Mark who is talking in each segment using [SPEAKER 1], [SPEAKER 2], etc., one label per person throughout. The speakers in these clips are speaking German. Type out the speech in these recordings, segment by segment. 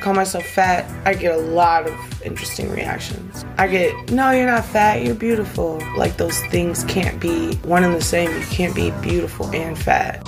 [SPEAKER 1] call myself fat, I get a lot of interesting reactions. I get, no, you're not fat, you're beautiful. Like those things can't be one and the same. You can't be beautiful and fat.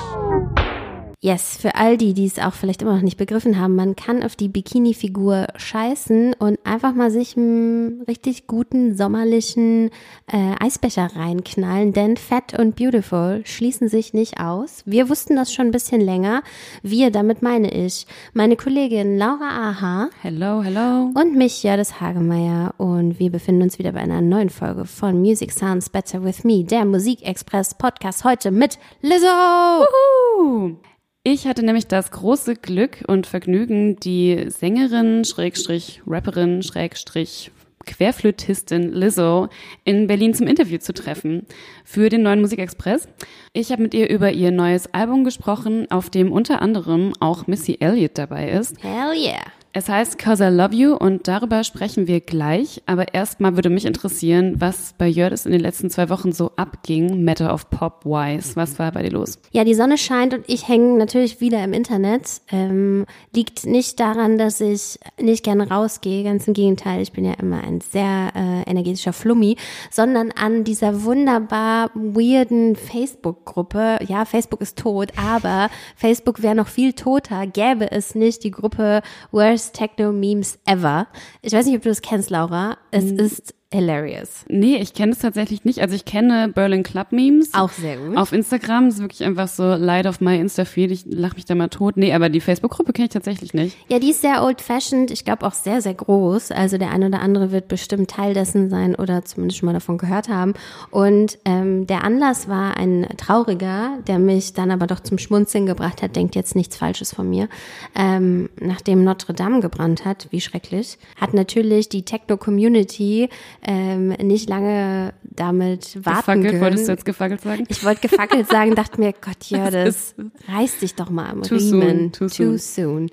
[SPEAKER 2] Yes, für all die, die es auch vielleicht immer noch nicht begriffen haben, man kann auf die Bikini-Figur scheißen und einfach mal sich einen richtig guten sommerlichen äh, Eisbecher reinknallen, denn Fat und Beautiful schließen sich nicht aus. Wir wussten das schon ein bisschen länger. Wir, damit meine ich, meine Kollegin Laura Aha.
[SPEAKER 3] Hello, hello.
[SPEAKER 2] Und mich, Jördes Hagemeyer. Und wir befinden uns wieder bei einer neuen Folge von Music Sounds Better With Me, der Musikexpress Podcast heute mit Lizzo.
[SPEAKER 3] Wuhu! Ich hatte nämlich das große Glück und Vergnügen, die Sängerin, Schrägstrich, Rapperin, Schrägstrich, Querflötistin Lizzo in Berlin zum Interview zu treffen für den neuen Musikexpress. Ich habe mit ihr über ihr neues Album gesprochen, auf dem unter anderem auch Missy Elliott dabei ist.
[SPEAKER 2] Hell yeah.
[SPEAKER 3] Es heißt Cause I Love You und darüber sprechen wir gleich. Aber erstmal würde mich interessieren, was bei Jördis in den letzten zwei Wochen so abging, Matter of Pop Wise. Was war bei dir los?
[SPEAKER 2] Ja, die Sonne scheint und ich hänge natürlich wieder im Internet. Ähm, liegt nicht daran, dass ich nicht gerne rausgehe, ganz im Gegenteil, ich bin ja immer ein sehr äh, energetischer Flummi, sondern an dieser wunderbar weirden Facebook-Gruppe. Ja, Facebook ist tot, aber Facebook wäre noch viel toter, gäbe es nicht die Gruppe Worst Worst Techno Memes Ever. Ich weiß nicht, ob du das kennst, Laura. Es mhm. ist hilarious.
[SPEAKER 3] Nee, ich kenne es tatsächlich nicht. Also ich kenne Berlin Club Memes.
[SPEAKER 2] Auch sehr gut.
[SPEAKER 3] Auf Instagram ist wirklich einfach so Light of my Insta-Feed. Ich lache mich da mal tot. Nee, aber die Facebook-Gruppe kenne ich tatsächlich nicht.
[SPEAKER 2] Ja, die ist sehr old-fashioned. Ich glaube auch sehr, sehr groß. Also der eine oder andere wird bestimmt Teil dessen sein oder zumindest schon mal davon gehört haben. Und ähm, der Anlass war ein trauriger, der mich dann aber doch zum Schmunzeln gebracht hat. Denkt jetzt nichts Falsches von mir. Ähm, nachdem Notre Dame gebrannt hat, wie schrecklich, hat natürlich die Techno-Community ähm, nicht lange damit warten gefackelt, können.
[SPEAKER 3] Wolltest du jetzt gefackelt sagen?
[SPEAKER 2] Ich wollte gefackelt sagen, dachte mir, Gott, ja, das reißt dich doch mal am
[SPEAKER 3] too
[SPEAKER 2] Riemen.
[SPEAKER 3] Soon, too,
[SPEAKER 2] too soon.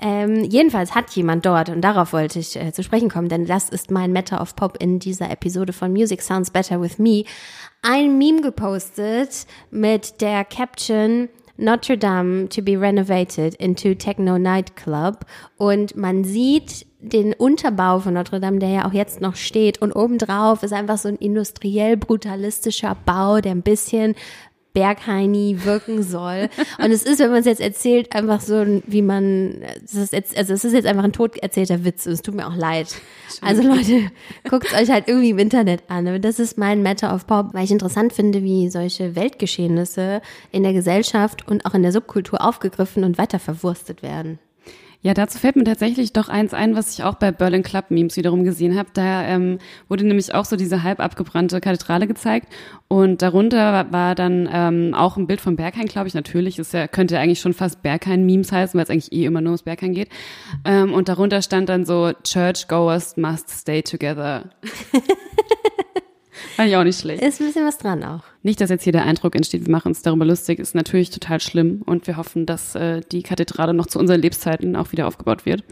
[SPEAKER 2] Ähm, jedenfalls hat jemand dort, und darauf wollte ich äh, zu sprechen kommen, denn das ist mein Matter of Pop in dieser Episode von Music Sounds Better With Me, ein Meme gepostet mit der Caption Notre Dame to be renovated into Techno Nightclub und man sieht den Unterbau von Notre Dame, der ja auch jetzt noch steht. Und obendrauf ist einfach so ein industriell brutalistischer Bau, der ein bisschen Bergheini wirken soll. Und es ist, wenn man es jetzt erzählt, einfach so, wie man, es ist jetzt, also es ist jetzt einfach ein tot erzählter Witz und es tut mir auch leid. Also Leute, guckt euch halt irgendwie im Internet an. Das ist mein Matter of Pop, weil ich interessant finde, wie solche Weltgeschehnisse in der Gesellschaft und auch in der Subkultur aufgegriffen und weiter verwurstet werden.
[SPEAKER 3] Ja, dazu fällt mir tatsächlich doch eins ein, was ich auch bei Berlin Club Memes wiederum gesehen habe. Da ähm, wurde nämlich auch so diese halb abgebrannte Kathedrale gezeigt und darunter war dann ähm, auch ein Bild von Berghain, glaube ich. Natürlich ist ja könnte ja eigentlich schon fast Berghain Memes heißen, weil es eigentlich eh immer nur ums Berghain geht. Ähm, und darunter stand dann so Churchgoers must stay together. Fand ich auch nicht schlecht.
[SPEAKER 2] Ist ein bisschen was dran auch.
[SPEAKER 3] Nicht, dass jetzt hier der Eindruck entsteht, wir machen uns darüber lustig, ist natürlich total schlimm und wir hoffen, dass äh, die Kathedrale noch zu unseren Lebzeiten auch wieder aufgebaut wird.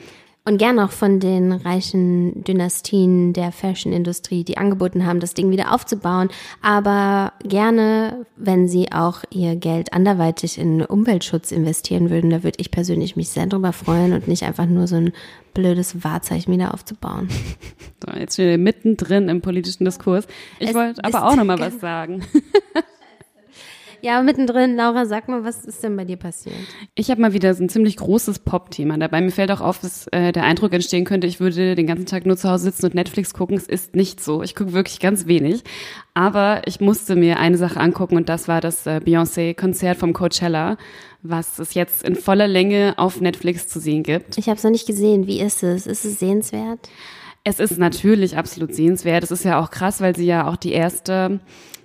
[SPEAKER 2] Und gern auch von den reichen Dynastien der Fashion-Industrie, die angeboten haben, das Ding wieder aufzubauen. Aber gerne, wenn sie auch ihr Geld anderweitig in Umweltschutz investieren würden, da würde ich persönlich mich sehr drüber freuen und nicht einfach nur so ein blödes Wahrzeichen wieder aufzubauen.
[SPEAKER 3] So, jetzt sind wir mittendrin im politischen Diskurs. Ich wollte aber auch noch mal was sagen.
[SPEAKER 2] Ja, mittendrin, Laura, sag mal, was ist denn bei dir passiert?
[SPEAKER 3] Ich habe mal wieder so ein ziemlich großes Pop-Thema dabei. Mir fällt auch auf, dass äh, der Eindruck entstehen könnte, ich würde den ganzen Tag nur zu Hause sitzen und Netflix gucken. Es ist nicht so. Ich gucke wirklich ganz wenig. Aber ich musste mir eine Sache angucken und das war das äh, Beyoncé-Konzert vom Coachella, was es jetzt in voller Länge auf Netflix zu sehen gibt.
[SPEAKER 2] Ich habe es noch nicht gesehen. Wie ist es? Ist es sehenswert?
[SPEAKER 3] Es ist natürlich absolut sehenswert. Es ist ja auch krass, weil sie ja auch die erste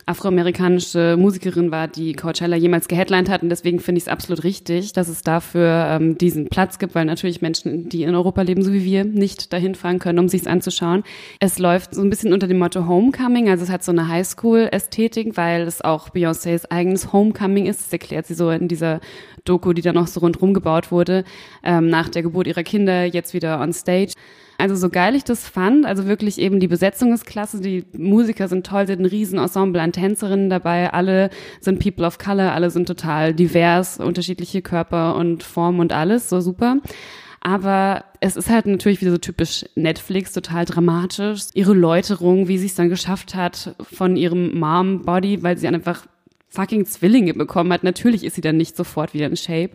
[SPEAKER 3] afroamerikanische Musikerin war, die Coachella jemals geheadlined hat. Und deswegen finde ich es absolut richtig, dass es dafür ähm, diesen Platz gibt, weil natürlich Menschen, die in Europa leben, so wie wir, nicht dahin fahren können, um sich es anzuschauen. Es läuft so ein bisschen unter dem Motto Homecoming, also es hat so eine Highschool-Ästhetik, weil es auch Beyoncés eigenes Homecoming ist. Das erklärt sie so in dieser Doku, die dann noch so rundherum gebaut wurde, ähm, nach der Geburt ihrer Kinder, jetzt wieder on stage. Also so geil ich das fand, also wirklich eben die Besetzung ist klasse, die Musiker sind toll, sind ein Riesenensemble an Tänzerinnen dabei, alle sind People of Color, alle sind total divers, unterschiedliche Körper und Formen und alles, so super. Aber es ist halt natürlich wieder so typisch Netflix, total dramatisch. Ihre Läuterung, wie sie es dann geschafft hat von ihrem Mom-Body, weil sie einfach fucking Zwillinge bekommen hat. Natürlich ist sie dann nicht sofort wieder in Shape.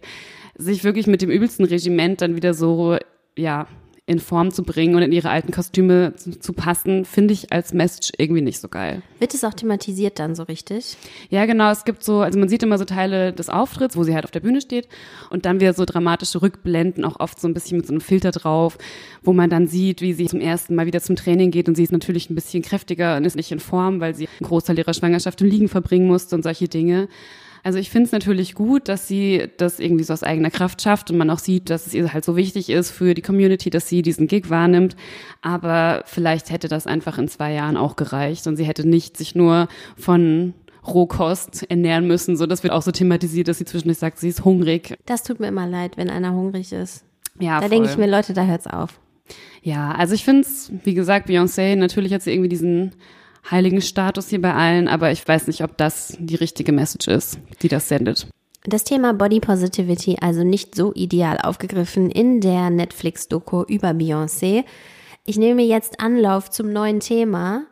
[SPEAKER 3] Sich wirklich mit dem übelsten Regiment dann wieder so, ja, in Form zu bringen und in ihre alten Kostüme zu, zu, passen, finde ich als Message irgendwie nicht so geil.
[SPEAKER 2] Wird es auch thematisiert dann so richtig?
[SPEAKER 3] Ja, genau. Es gibt so, also man sieht immer so Teile des Auftritts, wo sie halt auf der Bühne steht und dann wieder so dramatische Rückblenden, auch oft so ein bisschen mit so einem Filter drauf, wo man dann sieht, wie sie zum ersten Mal wieder zum Training geht und sie ist natürlich ein bisschen kräftiger und ist nicht in Form, weil sie einen Großteil ihrer Schwangerschaft im Liegen verbringen musste und solche Dinge. Also ich finde es natürlich gut, dass sie das irgendwie so aus eigener Kraft schafft und man auch sieht, dass es ihr halt so wichtig ist für die Community, dass sie diesen Gig wahrnimmt. Aber vielleicht hätte das einfach in zwei Jahren auch gereicht und sie hätte nicht sich nur von Rohkost ernähren müssen. So, das wird auch so thematisiert, dass sie zwischendurch sagt, sie ist hungrig.
[SPEAKER 2] Das tut mir immer leid, wenn einer hungrig ist.
[SPEAKER 3] Ja,
[SPEAKER 2] da denke ich mir, Leute, da hört's auf.
[SPEAKER 3] Ja, also ich finde es, wie gesagt, Beyoncé, natürlich hat sie irgendwie diesen heiligen Status hier bei allen, aber ich weiß nicht, ob das die richtige Message ist, die das sendet.
[SPEAKER 2] Das Thema Body Positivity also nicht so ideal aufgegriffen in der Netflix-Doku über Beyoncé. Ich nehme jetzt Anlauf zum neuen Thema,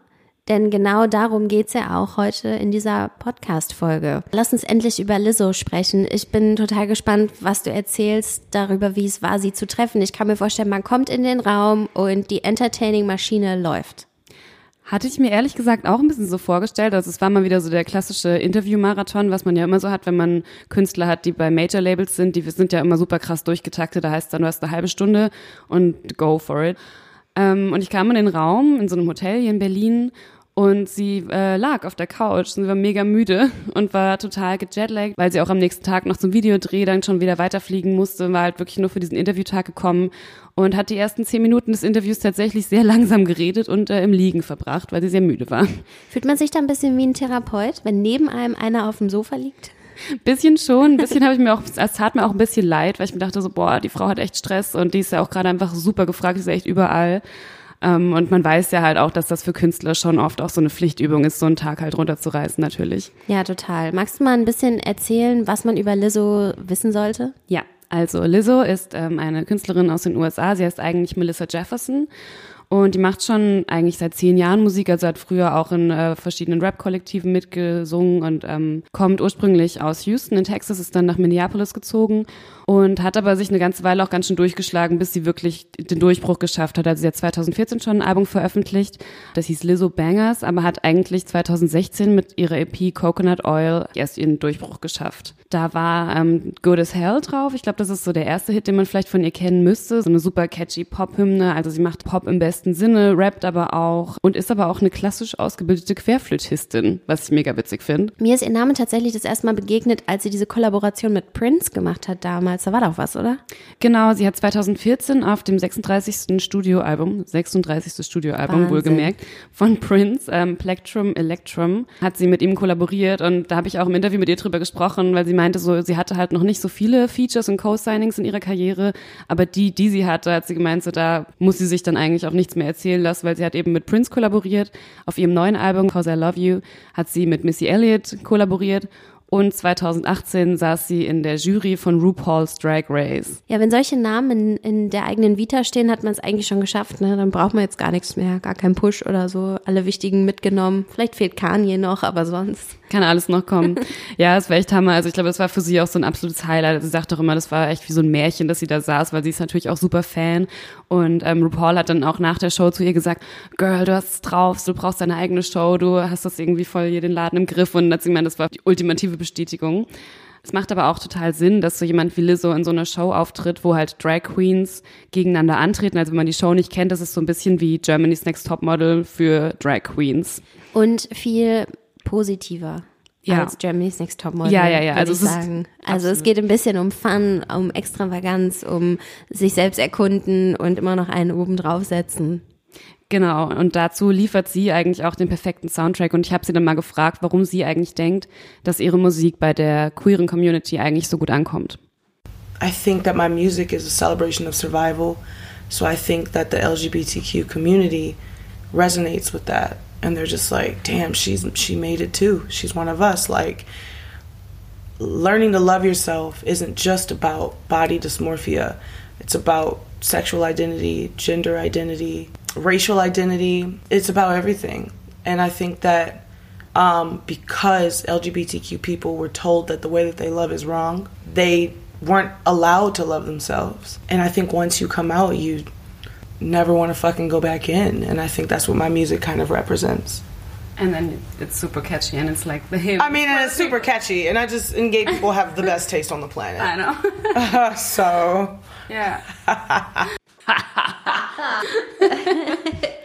[SPEAKER 2] denn genau darum geht's ja auch heute in dieser Podcast-Folge. Lass uns endlich über Lizzo sprechen. Ich bin total gespannt, was du erzählst darüber, wie es war, sie zu treffen. Ich kann mir vorstellen, man kommt in den Raum und die Entertaining-Maschine läuft.
[SPEAKER 3] Hatte ich mir ehrlich gesagt auch ein bisschen so vorgestellt. Also es war mal wieder so der klassische Interview-Marathon, was man ja immer so hat, wenn man Künstler hat, die bei Major-Labels sind. Die sind ja immer super krass durchgetaktet. Da heißt dann, du hast eine halbe Stunde und go for it. Ähm, und ich kam in den Raum in so einem Hotel hier in Berlin und sie äh, lag auf der Couch und sie war mega müde und war total gejetlaggt, weil sie auch am nächsten Tag noch zum Videodreh dann schon wieder weiterfliegen musste, war halt wirklich nur für diesen Interviewtag gekommen und hat die ersten zehn Minuten des Interviews tatsächlich sehr langsam geredet und äh, im Liegen verbracht, weil sie sehr müde war.
[SPEAKER 2] Fühlt man sich da ein bisschen wie ein Therapeut, wenn neben einem einer auf dem Sofa liegt?
[SPEAKER 3] Bisschen schon, ein bisschen habe ich mir auch, es tat mir auch ein bisschen leid, weil ich mir dachte so, boah, die Frau hat echt Stress und die ist ja auch gerade einfach super gefragt, die ist ja echt überall. Ähm, und man weiß ja halt auch, dass das für Künstler schon oft auch so eine Pflichtübung ist, so einen Tag halt runterzureißen, natürlich.
[SPEAKER 2] Ja, total. Magst du mal ein bisschen erzählen, was man über Lizzo wissen sollte?
[SPEAKER 3] Ja, also Lizzo ist ähm, eine Künstlerin aus den USA. Sie heißt eigentlich Melissa Jefferson und die macht schon eigentlich seit zehn Jahren Musik, also hat früher auch in äh, verschiedenen Rap-Kollektiven mitgesungen und ähm, kommt ursprünglich aus Houston in Texas, ist dann nach Minneapolis gezogen und hat aber sich eine ganze Weile auch ganz schön durchgeschlagen, bis sie wirklich den Durchbruch geschafft hat. Also sie hat 2014 schon ein Album veröffentlicht, das hieß Lizzo Bangers, aber hat eigentlich 2016 mit ihrer EP Coconut Oil erst ihren Durchbruch geschafft. Da war ähm, Good as Hell drauf. Ich glaube, das ist so der erste Hit, den man vielleicht von ihr kennen müsste. So eine super catchy Pop-Hymne. Also sie macht Pop im besten Sinne, rappt aber auch und ist aber auch eine klassisch ausgebildete Querflötistin, was ich mega witzig finde.
[SPEAKER 2] Mir ist ihr Name tatsächlich das erste Mal begegnet, als sie diese Kollaboration mit Prince gemacht hat damals damals. Da war doch was, oder?
[SPEAKER 3] Genau, sie hat 2014 auf dem 36. Studioalbum, 36. Studioalbum wohlgemerkt, von Prince, ähm, Plectrum Electrum, hat sie mit ihm kollaboriert und da habe ich auch im Interview mit ihr drüber gesprochen, weil sie meinte so, sie hatte halt noch nicht so viele Features und Co-Signings in ihrer Karriere, aber die, die sie hatte, hat sie gemeint, so da muss sie sich dann eigentlich auch nichts mehr erzählen lassen, weil sie hat eben mit Prince kollaboriert. Auf ihrem neuen Album, Cause I Love You, hat sie mit Missy Elliott kollaboriert und 2018 saß sie in der Jury von RuPaul's Drag Race.
[SPEAKER 2] Ja, wenn solche Namen in, in der eigenen Vita stehen, hat man es eigentlich schon geschafft. Ne? Dann braucht man jetzt gar nichts mehr, gar keinen Push oder so. Alle wichtigen mitgenommen. Vielleicht fehlt Kanye noch, aber sonst.
[SPEAKER 3] Kann alles noch kommen. ja, es war echt Hammer. Also ich glaube, es war für sie auch so ein absolutes Highlight. Sie sagt doch immer, das war echt wie so ein Märchen, dass sie da saß, weil sie ist natürlich auch super Fan. Und ähm, RuPaul hat dann auch nach der Show zu ihr gesagt, Girl, du hast es drauf, du brauchst deine eigene Show, du hast das irgendwie voll hier den Laden im Griff. Und hat sie gemeint, das war die ultimative Bestätigung. Es macht aber auch total Sinn, dass so jemand wie Lizzo in so einer Show auftritt, wo halt Drag Queens gegeneinander antreten. Also wenn man die Show nicht kennt, das ist so ein bisschen wie Germany's Next Top Model für Drag Queens.
[SPEAKER 2] Und viel positiver. Ja. als Germany's Next Top Model.
[SPEAKER 3] Ja, ja, ja.
[SPEAKER 2] Also, ich sagen. also es geht ein bisschen um Fun, um Extravaganz, um sich selbst erkunden und immer noch einen oben draufsetzen.
[SPEAKER 3] Genau, und dazu liefert sie eigentlich auch den perfekten Soundtrack. Und ich habe sie dann mal gefragt, warum sie eigentlich denkt, dass ihre Musik bei der queeren Community eigentlich so gut ankommt.
[SPEAKER 1] I think that my music is a celebration of survival. So I think that the LGBTQ community resonates with that. And they're just like, damn, she's she made it too. She's one of us. Like learning to love yourself isn't just about body dysmorphia It's about sexual identity, gender identity, racial identity. It's about everything. And I think that um, because LGBTQ people were told that the way that they love is wrong, they weren't allowed to love themselves. And I think once you come out, you never want to fucking go back in. And I think that's what my music kind of represents.
[SPEAKER 3] And then it's super catchy and it's like the hymn.
[SPEAKER 1] I mean, and it's super catchy, and I just and gay people have the best taste on the planet.
[SPEAKER 3] I know.
[SPEAKER 1] so
[SPEAKER 3] ja.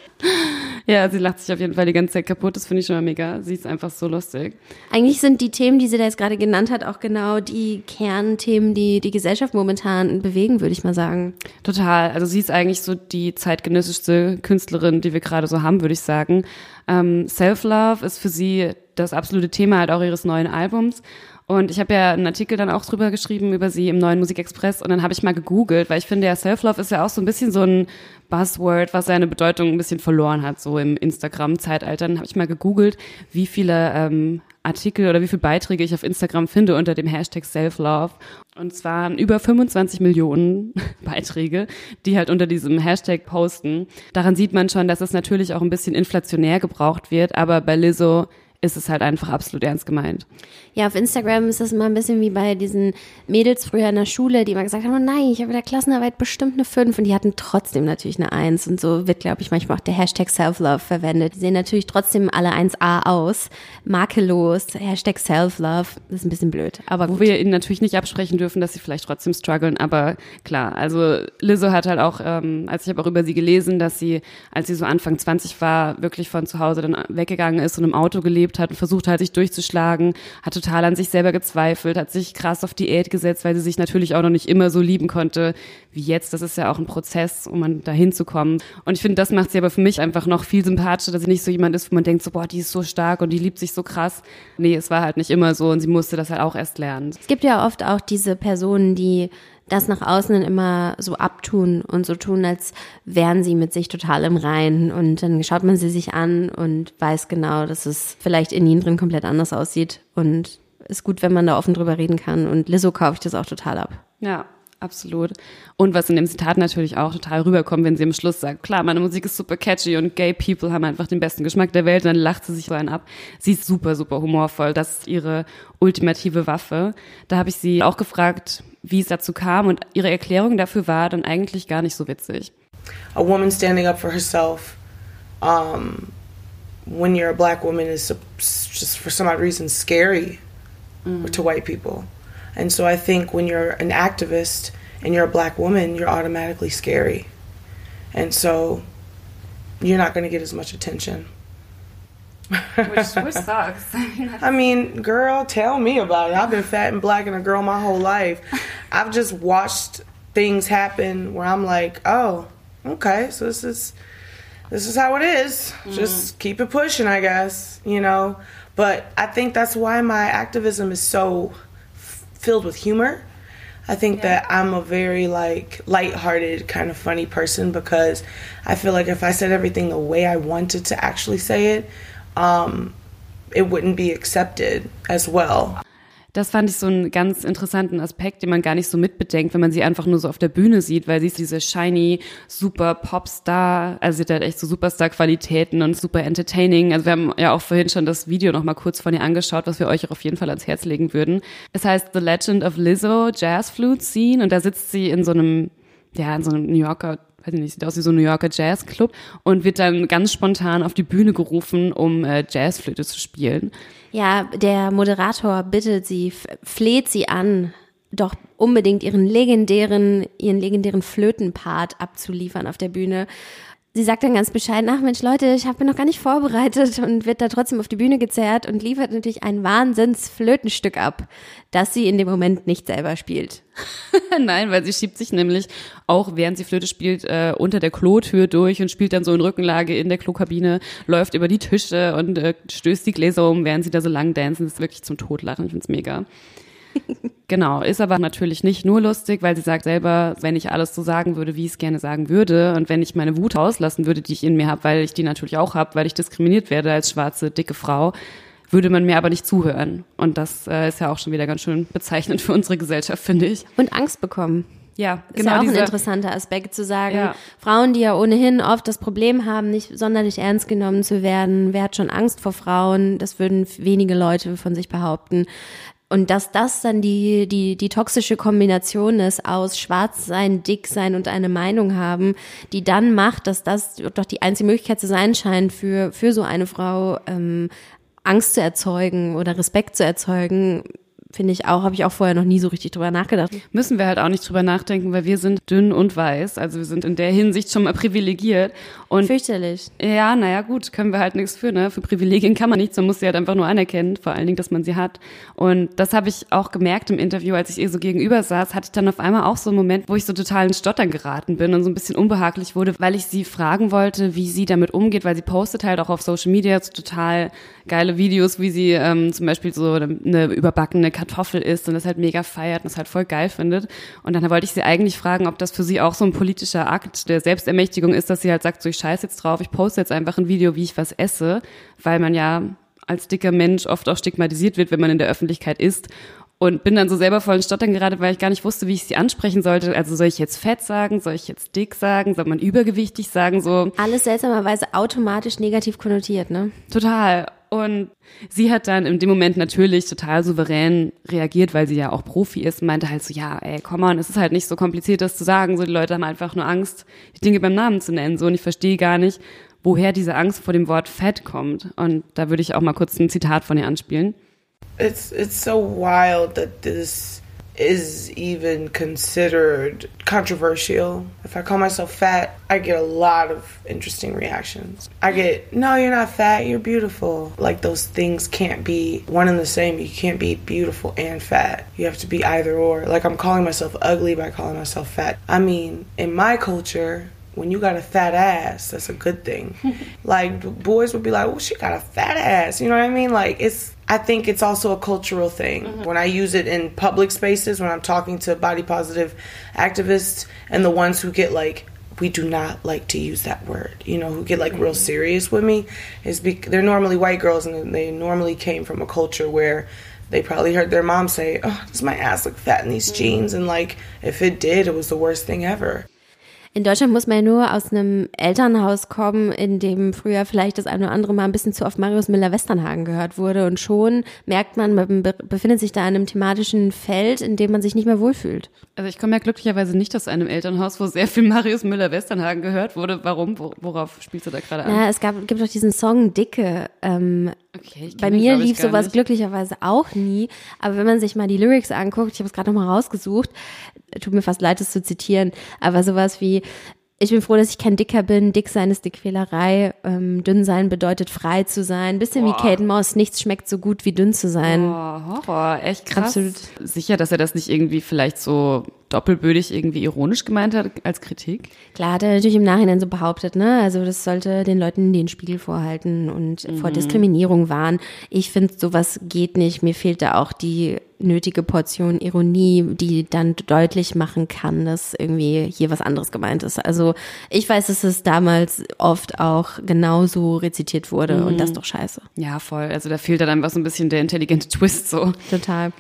[SPEAKER 3] Ja, sie lacht sich auf jeden Fall die ganze Zeit kaputt. Das finde ich schon mal mega. Sie ist einfach so lustig.
[SPEAKER 2] Eigentlich sind die Themen, die sie da jetzt gerade genannt hat, auch genau die Kernthemen, die die Gesellschaft momentan bewegen, würde ich mal sagen.
[SPEAKER 3] Total. Also sie ist eigentlich so die zeitgenössischste Künstlerin, die wir gerade so haben, würde ich sagen. Ähm, Self-Love ist für sie das absolute Thema halt auch ihres neuen Albums. Und ich habe ja einen Artikel dann auch drüber geschrieben über sie im neuen Musikexpress und dann habe ich mal gegoogelt, weil ich finde ja Self-Love ist ja auch so ein bisschen so ein Buzzword, was seine Bedeutung ein bisschen verloren hat, so im Instagram-Zeitalter. Dann habe ich mal gegoogelt, wie viele ähm, Artikel oder wie viele Beiträge ich auf Instagram finde unter dem Hashtag Self-Love. Und zwar über 25 Millionen Beiträge, die halt unter diesem Hashtag posten. Daran sieht man schon, dass es natürlich auch ein bisschen inflationär gebraucht wird, aber bei Lizzo ist es halt einfach absolut ernst gemeint.
[SPEAKER 2] Ja, auf Instagram ist das immer ein bisschen wie bei diesen Mädels früher in der Schule, die immer gesagt haben, oh nein, ich habe in der Klassenarbeit bestimmt eine 5 und die hatten trotzdem natürlich eine 1 und so wird, glaube ich, manchmal auch der Hashtag Self-Love verwendet. Die sehen natürlich trotzdem alle 1A aus, makellos, Hashtag Self-Love, das ist ein bisschen blöd, aber
[SPEAKER 3] Wo gut. wir ihnen natürlich nicht absprechen dürfen, dass sie vielleicht trotzdem strugglen, aber klar, also Lizzo hat halt auch, ähm, als ich habe auch über sie gelesen, dass sie, als sie so Anfang 20 war, wirklich von zu Hause dann weggegangen ist und im Auto gelebt hat und versucht hat, sich durchzuschlagen, hatte total an sich selber gezweifelt, hat sich krass auf Diät gesetzt, weil sie sich natürlich auch noch nicht immer so lieben konnte wie jetzt. Das ist ja auch ein Prozess, um man dahin zu kommen. Und ich finde, das macht sie aber für mich einfach noch viel sympathischer, dass sie nicht so jemand ist, wo man denkt, so, boah, die ist so stark und die liebt sich so krass. Nee, es war halt nicht immer so und sie musste das halt auch erst lernen.
[SPEAKER 2] Es gibt ja oft auch diese Personen, die das nach außen immer so abtun und so tun, als wären sie mit sich total im Reinen. Und dann schaut man sie sich an und weiß genau, dass es vielleicht in ihnen drin komplett anders aussieht. Und ist gut, wenn man da offen drüber reden kann. Und Lizzo kaufe ich das auch total ab.
[SPEAKER 3] Ja, absolut. Und was in dem Zitat natürlich auch total rüberkommt, wenn sie am Schluss sagt, klar, meine Musik ist super catchy und gay people haben einfach den besten Geschmack der Welt und dann lacht sie sich so einen ab. Sie ist super, super humorvoll. Das ist ihre ultimative Waffe. Da habe ich sie auch gefragt, wie es dazu kam und ihre Erklärung dafür war dann eigentlich gar nicht so witzig.
[SPEAKER 1] A woman standing up for herself um, when you're a black woman is just for some odd reason scary mm. to white people. And so I think when you're an activist and you're a black woman, you're automatically scary. And so you're not going to get as much attention.
[SPEAKER 3] which, which sucks.
[SPEAKER 1] I mean, girl, tell me about it. I've been fat and black and a girl my whole life. I've just watched things happen where I'm like, oh, okay, so this is this is how it is. Mm. Just keep it pushing, I guess, you know. But I think that's why my activism is so filled with humor. I think yeah. that I'm a very like light-hearted kind of funny person because I feel like if I said everything the way I wanted to actually say it, um, it wouldn't be accepted as well.
[SPEAKER 3] Das fand ich so einen ganz interessanten Aspekt, den man gar nicht so mitbedenkt, wenn man sie einfach nur so auf der Bühne sieht, weil sie ist diese shiny, super Popstar, also sie hat halt echt so Superstar-Qualitäten und super entertaining. Also wir haben ja auch vorhin schon das Video noch mal kurz von ihr angeschaut, was wir euch auch auf jeden Fall ans Herz legen würden. Es heißt The Legend of Lizzo Jazz Flute Scene und da sitzt sie in so einem ja, in so einem New Yorker weiß ich nicht, sieht aus wie so ein New Yorker Jazzclub und wird dann ganz spontan auf die Bühne gerufen, um äh, Jazzflöte zu spielen.
[SPEAKER 2] Ja, der Moderator bittet sie, fleht sie an, doch unbedingt ihren legendären, ihren legendären Flötenpart abzuliefern auf der Bühne. Sie sagt dann ganz bescheiden, ach Mensch, Leute, ich habe mich noch gar nicht vorbereitet und wird da trotzdem auf die Bühne gezerrt und liefert natürlich ein Wahnsinns-Flötenstück ab, das sie in dem Moment nicht selber spielt.
[SPEAKER 3] Nein, weil sie schiebt sich nämlich auch, während sie Flöte spielt, äh, unter der Klotür durch und spielt dann so in Rückenlage in der Klokabine, läuft über die Tische und äh, stößt die Gläser um, während sie da so lang dancen. Das ist wirklich zum Totlachen. Ich find's mega. Genau, ist aber natürlich nicht nur lustig, weil sie sagt selber, wenn ich alles so sagen würde, wie ich es gerne sagen würde und wenn ich meine Wut rauslassen würde, die ich in mir habe, weil ich die natürlich auch habe, weil ich diskriminiert werde als schwarze, dicke Frau, würde man mir aber nicht zuhören. Und das äh, ist ja auch schon wieder ganz schön bezeichnend für unsere Gesellschaft, finde ich.
[SPEAKER 2] Und Angst bekommen.
[SPEAKER 3] Ja,
[SPEAKER 2] ist ja auch ein interessanter Aspekt zu sagen, ja. Frauen, die ja ohnehin oft das Problem haben, nicht sonderlich ernst genommen zu werden, wer hat schon Angst vor Frauen, das würden wenige Leute von sich behaupten. Und dass das dann die, die, die toxische Kombination ist aus schwarz sein, dick sein und eine Meinung haben, die dann macht, dass das doch die einzige Möglichkeit zu sein scheint, für, für so eine Frau ähm, Angst zu erzeugen oder Respekt zu erzeugen, finde ich auch, habe ich auch vorher noch nie so richtig drüber nachgedacht.
[SPEAKER 3] Müssen wir halt auch nicht drüber nachdenken, weil wir sind dünn und weiß. Also wir sind in der Hinsicht schon mal privilegiert. Und
[SPEAKER 2] Fürchterlich.
[SPEAKER 3] Ja, naja, gut, können wir halt nichts für, ne? Für Privilegien kann man nichts, man muss sie halt einfach nur anerkennen, vor allen Dingen, dass man sie hat. Und das habe ich auch gemerkt im Interview, als ich ihr so gegenüber saß, hatte ich dann auf einmal auch so einen Moment, wo ich so total in Stottern geraten bin und so ein bisschen unbehaglich wurde, weil ich sie fragen wollte, wie sie damit umgeht, weil sie postet halt auch auf Social Media so total geile Videos, wie sie ähm, zum Beispiel so eine überbackene Kartoffel isst und das halt mega feiert und das halt voll geil findet. Und dann wollte ich sie eigentlich fragen, ob das für sie auch so ein politischer Akt der Selbstermächtigung ist, dass sie halt sagt, so ich scheiß jetzt drauf, ich poste jetzt einfach ein Video, wie ich was esse, weil man ja als dicker Mensch oft auch stigmatisiert wird, wenn man in der Öffentlichkeit ist und bin dann so selber voll in Stottern gerade, weil ich gar nicht wusste, wie ich sie ansprechen sollte. Also soll ich jetzt fett sagen, soll ich jetzt dick sagen, soll man übergewichtig sagen, so.
[SPEAKER 2] Alles seltsamerweise automatisch negativ konnotiert, ne?
[SPEAKER 3] Total. Und sie hat dann in dem Moment natürlich total souverän reagiert, weil sie ja auch Profi ist, meinte halt so, ja, ey, komm on, es ist halt nicht so kompliziert, das zu sagen. So, die Leute haben einfach nur Angst, die Dinge beim Namen zu nennen. So, und ich verstehe gar nicht, woher diese Angst vor dem Wort fett kommt. Und da würde ich auch mal kurz ein Zitat von ihr anspielen.
[SPEAKER 1] It's it's so wild that this is even considered controversial. If I call myself fat, I get a lot of interesting reactions. I get, no, you're not fat, you're beautiful. Like those things can't be one and the same. You can't be beautiful and fat. You have to be either or. Like I'm calling myself ugly by calling myself fat. I mean, in my culture, when you got a fat ass, that's a good thing. like boys would be like, "Oh, she got a fat ass." You know what I mean? Like it's I think it's also a cultural thing. Mm-hmm. When I use it in public spaces, when I'm talking to body positive activists and the ones who get like, we do not like to use that word, you know, who get like mm-hmm. real serious with me, is be- they're normally white girls and they normally came from a culture where they probably heard their mom say, "Oh, does my ass look fat in these mm-hmm. jeans?" And like, if it did, it was the worst thing ever.
[SPEAKER 2] In Deutschland muss man ja nur aus einem Elternhaus kommen, in dem früher vielleicht das eine oder andere Mal ein bisschen zu oft Marius Müller-Westernhagen gehört wurde. Und schon merkt man, man befindet sich da in einem thematischen Feld, in dem man sich nicht mehr wohlfühlt.
[SPEAKER 3] Also ich komme ja glücklicherweise nicht aus einem Elternhaus, wo sehr viel Marius Müller-Westernhagen gehört wurde. Warum? Worauf spielst du da gerade an?
[SPEAKER 2] Ja, es gab, gibt doch diesen Song Dicke. Ähm, okay, Bei mir ihn, lief sowas nicht. glücklicherweise auch nie. Aber wenn man sich mal die Lyrics anguckt, ich habe es gerade noch mal rausgesucht, tut mir fast leid, es zu zitieren, aber sowas wie, ich bin froh, dass ich kein Dicker bin. Dick sein ist die Quälerei. Ähm, dünn sein bedeutet frei zu sein. Bisschen Boah. wie Kate Moss. Nichts schmeckt so gut wie dünn zu sein.
[SPEAKER 3] Oh, Horror. Echt krass. Absolut. Sicher, dass er das nicht irgendwie vielleicht so doppelbödig irgendwie ironisch gemeint hat als Kritik?
[SPEAKER 2] Klar, hat er natürlich im Nachhinein so behauptet, ne? Also das sollte den Leuten den Spiegel vorhalten und mhm. vor Diskriminierung warnen. Ich finde, sowas geht nicht. Mir fehlt da auch die nötige Portion Ironie, die dann deutlich machen kann, dass irgendwie hier was anderes gemeint ist. Also ich weiß, dass es damals oft auch genauso rezitiert wurde mhm. und das ist doch scheiße.
[SPEAKER 3] Ja, voll. Also da fehlt dann einfach so ein bisschen der intelligente Twist so.
[SPEAKER 2] Total.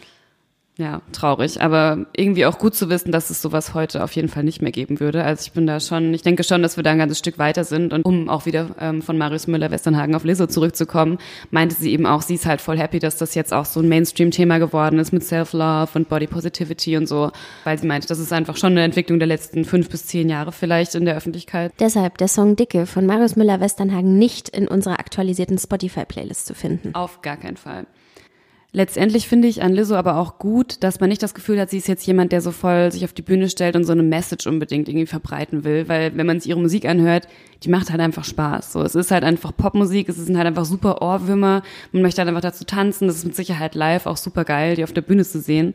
[SPEAKER 3] Ja, traurig, aber irgendwie auch gut zu wissen, dass es sowas heute auf jeden Fall nicht mehr geben würde. Also ich bin da schon, ich denke schon, dass wir da ein ganzes Stück weiter sind. Und um auch wieder ähm, von Marius Müller-Westernhagen auf Lizzo zurückzukommen, meinte sie eben auch, sie ist halt voll happy, dass das jetzt auch so ein Mainstream-Thema geworden ist mit Self-Love und Body Positivity und so, weil sie meinte, das ist einfach schon eine Entwicklung der letzten fünf bis zehn Jahre vielleicht in der Öffentlichkeit.
[SPEAKER 2] Deshalb der Song Dicke von Marius Müller-Westernhagen nicht in unserer aktualisierten Spotify-Playlist zu finden.
[SPEAKER 3] Auf gar keinen Fall. Letztendlich finde ich an Lizzo aber auch gut, dass man nicht das Gefühl hat, sie ist jetzt jemand, der so voll sich auf die Bühne stellt und so eine Message unbedingt irgendwie verbreiten will, weil wenn man sich ihre Musik anhört, die macht halt einfach Spaß. So, es ist halt einfach Popmusik, es sind halt einfach super Ohrwürmer, man möchte halt einfach dazu tanzen, das ist mit Sicherheit live auch super geil, die auf der Bühne zu sehen.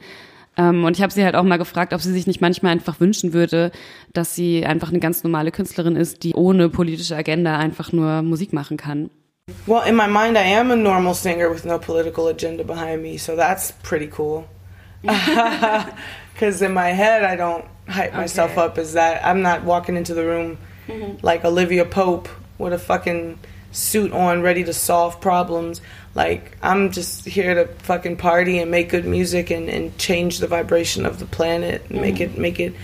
[SPEAKER 3] Ähm, und ich habe sie halt auch mal gefragt, ob sie sich nicht manchmal einfach wünschen würde, dass sie einfach eine ganz normale Künstlerin ist, die ohne politische Agenda einfach nur Musik machen kann.
[SPEAKER 1] Well, in my mind, I am a normal singer with no political agenda behind me, so that's pretty cool. Because in my head, I don't hype myself okay. up as that. I'm not walking into the room mm-hmm. like Olivia Pope with a fucking suit on, ready to solve problems. Like I'm just here to fucking party and make good music and, and change the vibration of the planet, and make it make it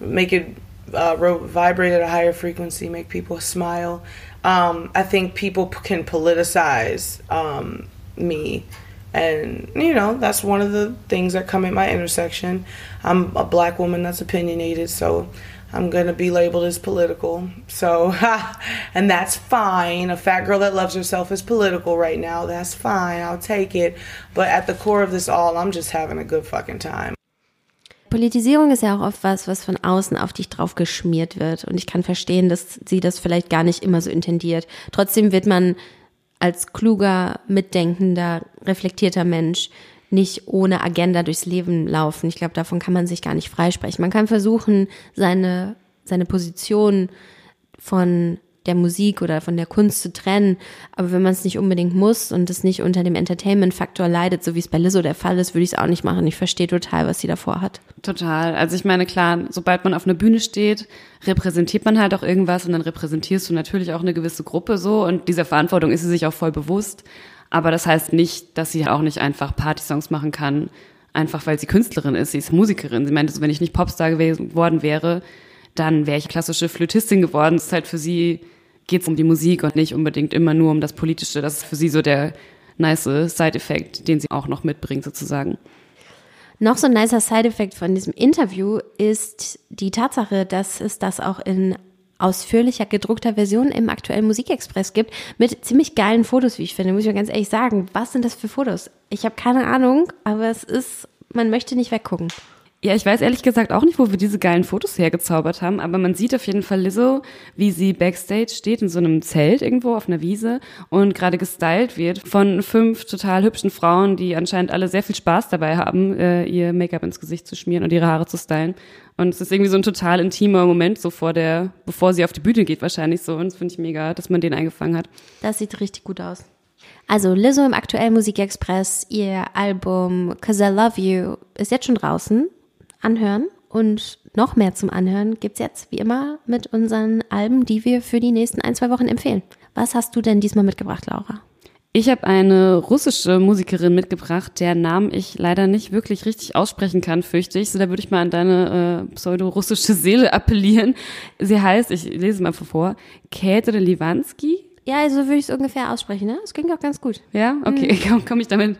[SPEAKER 1] make it uh, vibrate at a higher frequency, make people smile. Um, I think people p- can politicize um, me. And, you know, that's one of the things that come at my intersection. I'm a black woman that's opinionated, so I'm going to be labeled as political. So, and that's fine. A fat girl that loves herself is political right now. That's fine. I'll take it. But at the core of this all, I'm just having a good fucking time.
[SPEAKER 2] Politisierung ist ja auch oft was, was von außen auf dich drauf geschmiert wird. Und ich kann verstehen, dass sie das vielleicht gar nicht immer so intendiert. Trotzdem wird man als kluger, mitdenkender, reflektierter Mensch nicht ohne Agenda durchs Leben laufen. Ich glaube, davon kann man sich gar nicht freisprechen. Man kann versuchen, seine, seine Position von der Musik oder von der Kunst zu trennen. Aber wenn man es nicht unbedingt muss und es nicht unter dem Entertainment-Faktor leidet, so wie es bei Lizzo der Fall ist, würde ich es auch nicht machen. Ich verstehe total, was sie davor hat.
[SPEAKER 3] Total. Also ich meine, klar, sobald man auf einer Bühne steht, repräsentiert man halt auch irgendwas und dann repräsentierst du natürlich auch eine gewisse Gruppe so und dieser Verantwortung ist sie sich auch voll bewusst. Aber das heißt nicht, dass sie auch nicht einfach Partysongs machen kann, einfach weil sie Künstlerin ist. Sie ist Musikerin. Sie meinte, wenn ich nicht Popstar geworden wäre, dann wäre ich klassische Flötistin geworden. Es ist halt für sie geht es um die Musik und nicht unbedingt immer nur um das Politische. Das ist für sie so der nice Side-Effekt, den sie auch noch mitbringt sozusagen.
[SPEAKER 2] Noch so ein nicer Side-Effekt von diesem Interview ist die Tatsache, dass es das auch in ausführlicher gedruckter Version im aktuellen Musikexpress gibt, mit ziemlich geilen Fotos, wie ich finde, muss ich mal ganz ehrlich sagen. Was sind das für Fotos? Ich habe keine Ahnung, aber es ist, man möchte nicht weggucken.
[SPEAKER 3] Ja, ich weiß ehrlich gesagt auch nicht, wo wir diese geilen Fotos hergezaubert haben, aber man sieht auf jeden Fall Lizzo, wie sie backstage steht in so einem Zelt irgendwo auf einer Wiese und gerade gestylt wird von fünf total hübschen Frauen, die anscheinend alle sehr viel Spaß dabei haben, äh, ihr Make-up ins Gesicht zu schmieren und ihre Haare zu stylen. Und es ist irgendwie so ein total intimer Moment, so vor der, bevor sie auf die Bühne geht wahrscheinlich so. Und das finde ich mega, dass man den eingefangen hat.
[SPEAKER 2] Das sieht richtig gut aus. Also Lizzo im aktuellen Musikexpress, ihr Album Cause I Love You ist jetzt schon draußen anhören. Und noch mehr zum Anhören gibt's jetzt, wie immer, mit unseren Alben, die wir für die nächsten ein, zwei Wochen empfehlen. Was hast du denn diesmal mitgebracht, Laura?
[SPEAKER 3] Ich habe eine russische Musikerin mitgebracht, der Namen ich leider nicht wirklich richtig aussprechen kann, fürchte ich. So, da würde ich mal an deine äh, pseudo-russische Seele appellieren. Sie heißt, ich lese mal vor, Kätre Livansky.
[SPEAKER 2] Ja, so würde ich es ungefähr aussprechen, ne? Das klingt auch ganz gut.
[SPEAKER 3] Ja, okay, mhm. komme komm ich damit,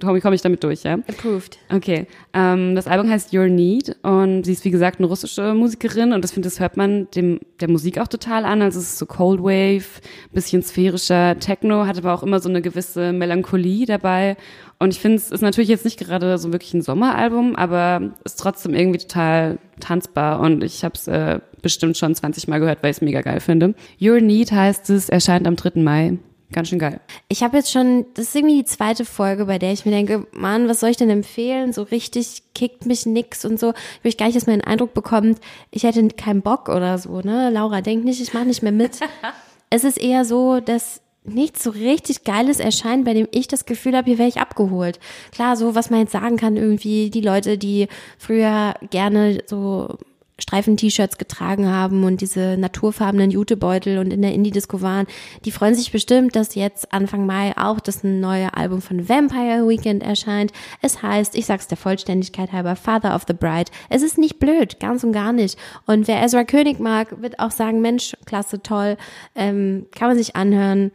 [SPEAKER 3] komme komm ich damit durch, ja?
[SPEAKER 2] Approved.
[SPEAKER 3] Okay, ähm, das Album heißt Your Need und sie ist wie gesagt eine russische Musikerin und das finde, das hört man dem der Musik auch total an. Also es ist so Cold Wave, bisschen sphärischer Techno, hat aber auch immer so eine gewisse Melancholie dabei und ich finde, es ist natürlich jetzt nicht gerade so wirklich ein Sommeralbum, aber ist trotzdem irgendwie total tanzbar und ich habe es äh, bestimmt schon 20 Mal gehört, weil ich es mega geil finde. Your Need heißt es, erscheint am 3. Mai. Ganz schön geil.
[SPEAKER 2] Ich habe jetzt schon, das ist irgendwie die zweite Folge, bei der ich mir denke, Mann, was soll ich denn empfehlen? So richtig kickt mich nix und so. Ich will gar nicht, dass man den Eindruck bekommt, ich hätte keinen Bock oder so, ne? Laura, denk nicht, ich mache nicht mehr mit. es ist eher so, dass nichts so richtig Geiles erscheint, bei dem ich das Gefühl habe, hier wäre ich abgeholt. Klar, so was man jetzt sagen kann, irgendwie die Leute, die früher gerne so Streifen-T-Shirts getragen haben und diese naturfarbenen Jutebeutel und in der Indie-Disco waren, die freuen sich bestimmt, dass jetzt Anfang Mai auch das neue Album von Vampire Weekend erscheint. Es heißt, ich sag's der Vollständigkeit halber, Father of the Bride. Es ist nicht blöd, ganz und gar nicht. Und wer Ezra König mag, wird auch sagen, Mensch, klasse, toll, ähm, kann man sich anhören.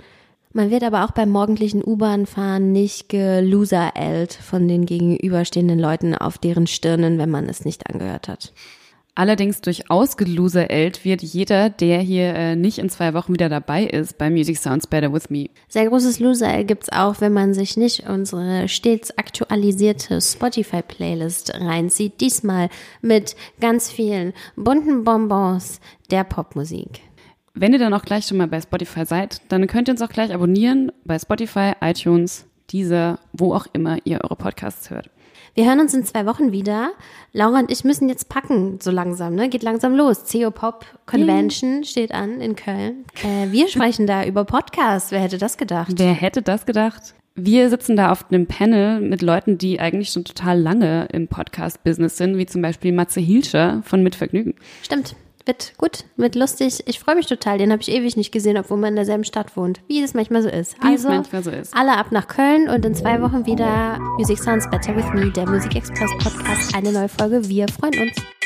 [SPEAKER 2] Man wird aber auch beim morgendlichen U-Bahn-Fahren nicht geloserelt von den gegenüberstehenden Leuten auf deren Stirnen, wenn man es nicht angehört hat.
[SPEAKER 3] Allerdings durchaus geloserelt wird jeder, der hier äh, nicht in zwei Wochen wieder dabei ist bei Music Sounds Better With Me.
[SPEAKER 2] Sehr großes Loser gibt's auch, wenn man sich nicht unsere stets aktualisierte Spotify-Playlist reinzieht. Diesmal mit ganz vielen bunten Bonbons der Popmusik.
[SPEAKER 3] Wenn ihr dann auch gleich schon mal bei Spotify seid, dann könnt ihr uns auch gleich abonnieren bei Spotify, iTunes, Deezer, wo auch immer ihr eure Podcasts hört.
[SPEAKER 2] Wir hören uns in zwei Wochen wieder. Laura und ich müssen jetzt packen, so langsam, ne? Geht langsam los. CO Pop Convention mhm. steht an in Köln. Äh, wir sprechen da über Podcasts. Wer hätte das gedacht?
[SPEAKER 3] Wer hätte das gedacht? Wir sitzen da auf einem Panel mit Leuten, die eigentlich schon total lange im Podcast-Business sind, wie zum Beispiel Matze Hilscher von Mitvergnügen.
[SPEAKER 2] Stimmt. Wird gut, wird lustig. Ich freue mich total. Den habe ich ewig nicht gesehen, obwohl man in derselben Stadt wohnt. Wie es manchmal so ist.
[SPEAKER 3] Wie
[SPEAKER 2] also,
[SPEAKER 3] es manchmal so ist.
[SPEAKER 2] alle ab nach Köln und in zwei Wochen wieder Music Sounds Better with Me, der Musikexpress Podcast. Eine neue Folge. Wir freuen uns.